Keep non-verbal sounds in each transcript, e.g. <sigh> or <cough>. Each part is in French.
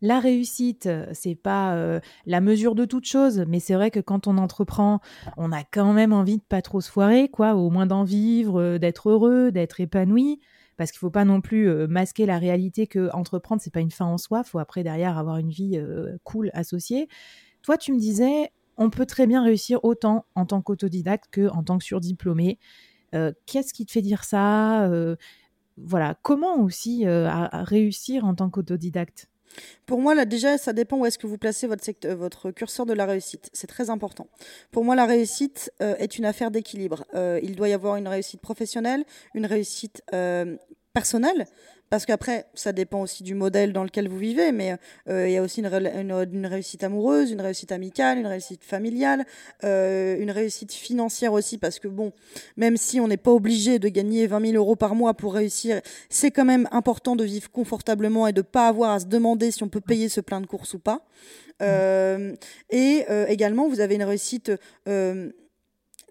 La réussite, euh, c'est pas euh, la mesure de toute chose, mais c'est vrai que quand on entreprend, on a quand même envie de pas trop se foirer, quoi, au moins d'en vivre, euh, d'être heureux, d'être épanoui, parce qu'il faut pas non plus masquer la réalité que entreprendre c'est pas une fin en soi, faut après derrière avoir une vie cool associée. Toi, tu me disais, on peut très bien réussir autant en tant qu'autodidacte que en tant que surdiplômé. Qu'est-ce qui te fait dire ça Voilà, comment aussi réussir en tant qu'autodidacte? Pour moi, déjà, ça dépend où est-ce que vous placez votre, secteur, votre curseur de la réussite. C'est très important. Pour moi, la réussite euh, est une affaire d'équilibre. Euh, il doit y avoir une réussite professionnelle, une réussite euh, personnelle, parce qu'après, ça dépend aussi du modèle dans lequel vous vivez, mais euh, il y a aussi une, réussite amoureuse, une réussite amicale, une réussite familiale, euh, une réussite financière aussi, parce que bon, même si on n'est pas obligé de gagner 20 000 euros par mois pour réussir, c'est quand même important de vivre confortablement et de pas avoir à se demander si on peut payer ce plein de courses ou pas. Euh, et également, vous avez une réussite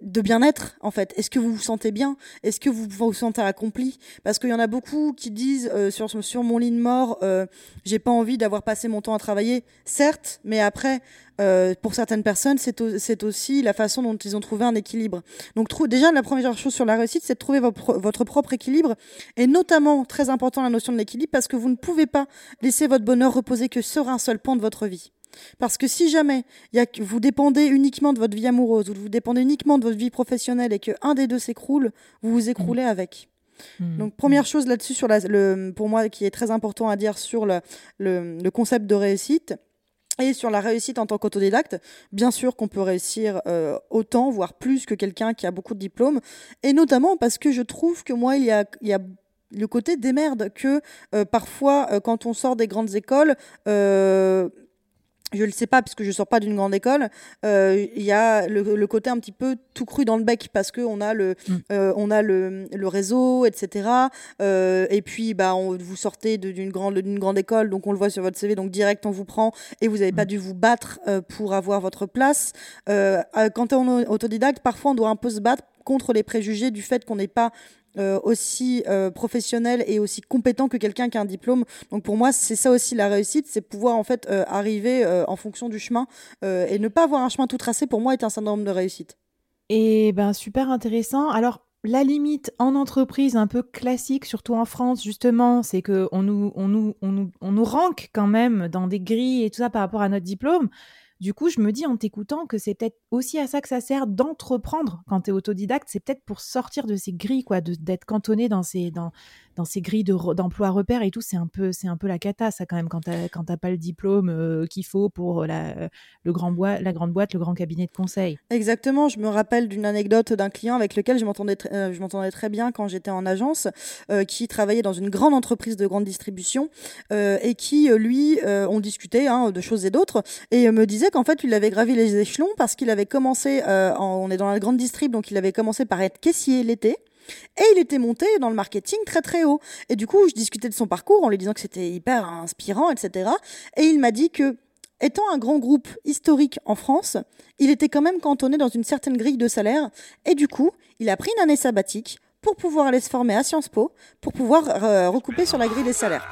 de bien-être en fait Est-ce que vous vous sentez bien? Est-ce que vous vous sentez accompli? Parce qu'il y en a beaucoup qui disent euh, sur, sur mon lit de mort, euh, j'ai pas envie d'avoir passé mon temps à travailler. Certes, mais après, euh, pour certaines personnes, c'est aussi la façon dont ils ont trouvé un équilibre. Donc déjà, la première chose sur la réussite, c'est de trouver votre, votre propre équilibre, et notamment, très important, la notion de l'équilibre, parce que vous ne pouvez pas laisser votre bonheur reposer que sur un seul pan de votre vie. Parce que si jamais y a, vous dépendez uniquement de votre vie amoureuse ou vous dépendez uniquement de votre vie professionnelle et qu'un des deux s'écroule, vous vous écroulez mmh. avec. Mmh. Donc première mmh. chose là-dessus, sur le, pour moi, qui est très important à dire sur le, le, concept de réussite, et sur la réussite en tant qu'autodidacte, bien sûr qu'on peut réussir euh, autant, voire plus que quelqu'un qui a beaucoup de diplômes, et notamment parce que je trouve que moi, il y a, il y a le côté démerde que euh, parfois, euh, quand on sort des grandes écoles, je ne le sais pas puisque je sors pas d'une grande école. Euh, il y a le, côté un petit peu tout cru dans le bec parce que on a le, mm. euh, on a le, le réseau, etc. Euh, et puis bah on, vous sortez d'une grande d'une grande école, donc on le voit sur votre CV, donc direct on vous prend et vous n'avez pas mm. dû vous battre pour avoir votre place. quand on est autodidacte, parfois on doit un peu se battre contre les préjugés du fait qu'on n'est pas euh, aussi euh, professionnel et aussi compétent que quelqu'un qui a un diplôme. Donc pour moi, c'est ça aussi la réussite, c'est pouvoir en fait euh, arriver en fonction du chemin et ne pas avoir un chemin tout tracé. Pour moi, est un syndrome de réussite. Et ben super intéressant. Alors la limite en entreprise un peu classique, surtout en France, justement, c'est qu'on nous, on nous, on nous, on nous quand même dans des grilles et tout ça par rapport à notre diplôme. Du coup, je me dis en t'écoutant que c'est peut-être aussi à ça que ça sert d'entreprendre quand tu es autodidacte. C'est peut-être pour sortir de ces grilles, quoi, d'être cantonné dans ces, dans ces grilles d'emploi repère et tout, c'est un peu c'est un peu la cata ça quand même quand t'as quand pas le diplôme euh, qu'il faut pour la le grand la grande boîte le grand cabinet de conseil. Exactement, je me rappelle d'une anecdote d'un client avec lequel je m'entendais euh, très bien quand j'étais en agence euh, qui travaillait dans une grande entreprise de grande distribution et qui lui on discutait hein, de choses et d'autres et me disait qu'en fait il avait gravi les échelons parce qu'il avait commencé on est dans la grande distrib donc il avait commencé par être caissier l'été et il était monté dans le marketing très très haut. Et du coup, je discutais de son parcours en lui disant que c'était hyper inspirant, etc. Et il m'a dit que, étant un grand groupe historique en France, il était quand même cantonné dans une certaine grille de salaire. Et du coup, il a pris une année sabbatique pour pouvoir aller se former à Sciences Po, pour pouvoir euh, recouper sur la grille des salaires.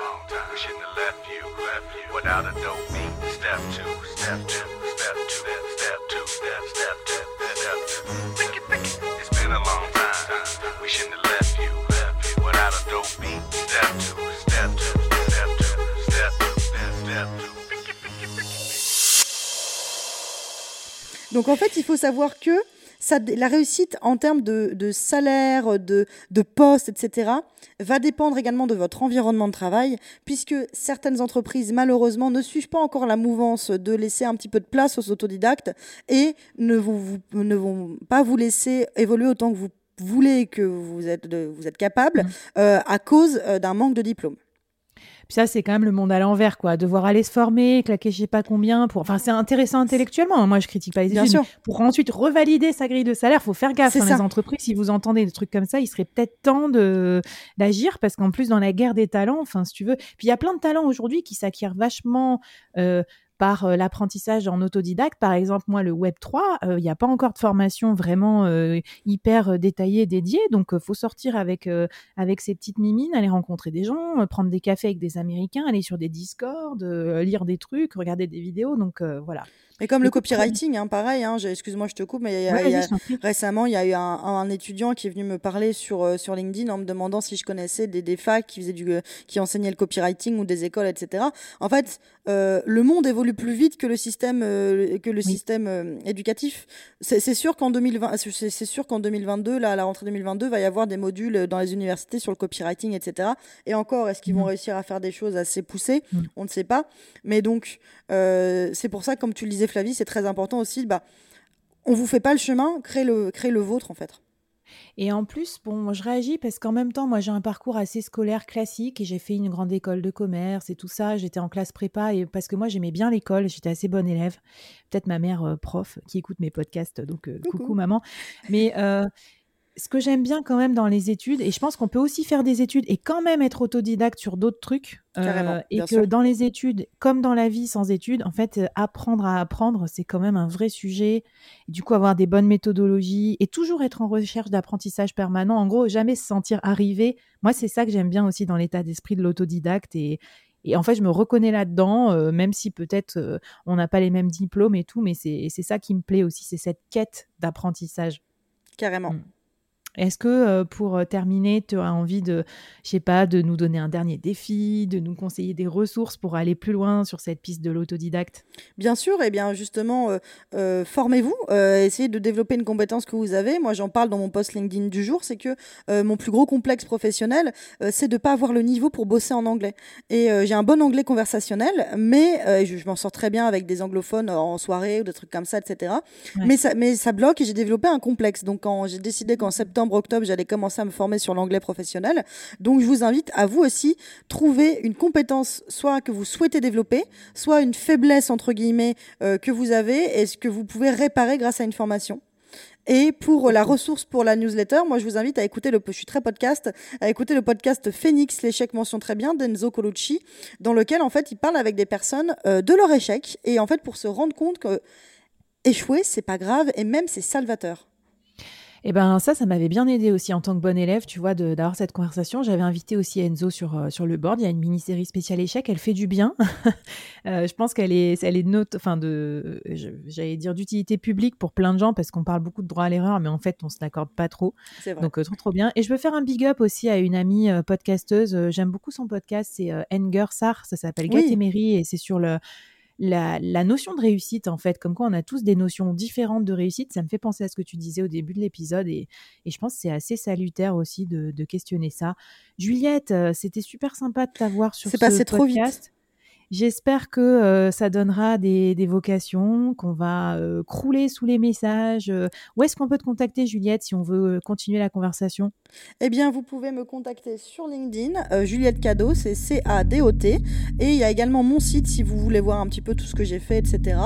Donc en fait, il faut savoir que ça, la réussite en termes de, de salaire, de, de poste, etc., va dépendre également de votre environnement de travail, puisque certaines entreprises, malheureusement, ne suivent pas encore la mouvance de laisser un petit peu de place aux autodidactes et ne, vous, ne vont pas vous laisser évoluer autant que vous voulez que vous êtes, vous êtes capable mmh. euh, à cause euh, d'un manque de diplôme. Puis ça, c'est quand même le monde à l'envers, quoi. Devoir aller se former, claquer je sais pas combien. Pour... Enfin, c'est intéressant intellectuellement. Hein. Moi, je critique pas les études. Pour ensuite revalider sa grille de salaire, faut faire gaffe. Hein, les entreprises, si vous entendez des trucs comme ça, il serait peut-être temps de d'agir parce qu'en plus, dans la guerre des talents, enfin, si tu veux. Puis il y a plein de talents aujourd'hui qui s'acquièrent vachement. Euh, par euh, l'apprentissage en autodidacte. Par exemple, moi, le Web 3, il n'y a pas encore de formation vraiment euh, hyper euh, détaillée, dédiée. Donc, il faut sortir avec, avec ces petites mimines, aller rencontrer des gens, prendre des cafés avec des Américains, aller sur des Discord, lire des trucs, regarder des vidéos. Donc, voilà. Et comme le copywriting, hein, pareil, hein, excuse-moi, je te coupe, mais récemment, il y a eu un, étudiant qui est venu me parler sur, euh, sur LinkedIn en me demandant si je connaissais des, des facs qui, faisaient du, qui enseignaient le copywriting ou des écoles, etc. En fait, euh, le monde évolue plus vite que le système, que le système éducatif. C'est sûr qu'en 2020, c'est sûr qu'en 2022, là, à la rentrée 2022, va y avoir des modules dans les universités sur le copywriting, etc. Et encore, est-ce qu'ils vont mmh. réussir à faire des choses assez poussées? Mmh. On ne sait pas. Mais donc, c'est pour ça, comme tu le disais, Flavie, c'est très important aussi. Bah, on vous fait pas le chemin, créez le, créez le vôtre en fait. Et en plus, bon, je réagis parce qu'en même temps, moi, j'ai un parcours assez scolaire classique et j'ai fait une grande école de commerce et tout ça. J'étais en classe prépa et parce que moi, j'aimais bien l'école, j'étais assez bonne élève. Peut-être ma mère euh, prof qui écoute mes podcasts, donc euh, coucou. maman. Mais euh, ce que j'aime bien quand même dans les études, et je pense qu'on peut aussi faire des études et quand même être autodidacte sur d'autres trucs, euh, et que dans les études, comme dans la vie sans études, en fait, euh, apprendre à apprendre, c'est quand même un vrai sujet. Et du coup, avoir des bonnes méthodologies et toujours être en recherche d'apprentissage permanent. En gros, jamais se sentir arrivé. Moi, c'est ça que j'aime bien aussi dans l'état d'esprit de l'autodidacte et et en fait, je me reconnais là-dedans, euh, même si peut-être on n'a pas les mêmes diplômes et tout, mais c'est ça qui me plaît aussi, c'est cette quête d'apprentissage. Carrément. Mm. Est-ce que euh, pour euh, terminer, tu as envie de, je sais pas, de nous donner un dernier défi, de nous conseiller des ressources pour aller plus loin sur cette piste de l'autodidacte? Bien sûr, et eh bien justement, euh, formez-vous, essayez de développer une compétence que vous avez. Moi, j'en parle dans mon post LinkedIn du jour, c'est que mon plus gros complexe professionnel, c'est de ne pas avoir le niveau pour bosser en anglais. Et j'ai un bon anglais conversationnel, mais je, m'en sors très bien avec des anglophones en soirée ou des trucs comme ça, etc. Mais, ça, mais ça bloque et j'ai développé un complexe. Donc, quand j'ai décidé qu'en septembre octobre, j'allais commencer à me former sur l'anglais professionnel. Donc, je vous invite à vous aussi trouver une compétence, soit que vous souhaitez développer, soit une faiblesse, entre guillemets, euh, que vous avez et ce que vous pouvez réparer grâce à une formation. Et pour la ressource pour la newsletter, moi je vous invite à écouter le, je suis très podcast, à écouter le podcast Phoenix, l'échec mention très bien d'Enzo Colucci, dans lequel en fait il parle avec des personnes euh, de leur échec et en fait pour se rendre compte que échouer c'est pas grave et même c'est salvateur. Et eh ben ça, ça m'avait bien aidé aussi en tant que bonne élève, tu vois, d'avoir cette conversation. J'avais invité aussi Enzo sur, euh, sur le board. Il y a une mini-série spéciale échec. Elle fait du bien. <laughs> euh, je pense qu'elle est, elle est de note, enfin de, j'allais dire d'utilité publique pour plein de gens parce qu'on parle beaucoup de droit à l'erreur, mais en fait, on se l'accorde pas trop. Donc euh, trop trop bien. Et je veux faire un big up aussi à une amie euh, podcasteuse. J'aime beaucoup son podcast. C'est Enger Sar. Ça s'appelle oui. et c'est sur le la, notion de réussite, en fait, comme quoi on a tous des notions différentes de réussite, ça me fait penser à ce que tu disais au début de l'épisode et, je pense que c'est assez salutaire aussi de, questionner ça. Juliette, euh, c'était super sympa de t'avoir sur ce podcast. Trop vite. J'espère que euh, ça donnera des, vocations, qu'on va euh, crouler sous les messages. où est-ce qu'on peut te contacter, Juliette, si on veut continuer la conversation? Eh bien, vous pouvez me contacter sur LinkedIn, Juliette Cadeau, c'est C-A-D-O-T. Et il y a également mon site si vous voulez voir un petit peu tout ce que j'ai fait, etc.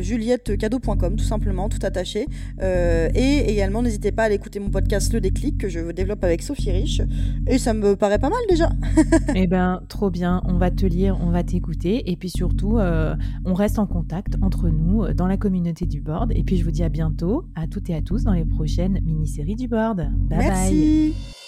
juliettecadeau.com, tout simplement, tout attaché. et également, n'hésitez pas à aller écouter mon podcast Le Déclic que je développe avec Sophie Rich. Et ça me paraît pas mal déjà. <laughs> eh bien, trop bien. On va te lire, on va t'écouter et puis surtout, euh, on reste en contact entre nous euh, dans la communauté du board. Et puis je vous dis à bientôt, à toutes et à tous, dans les prochaines mini-séries du board. Bye Merci. bye.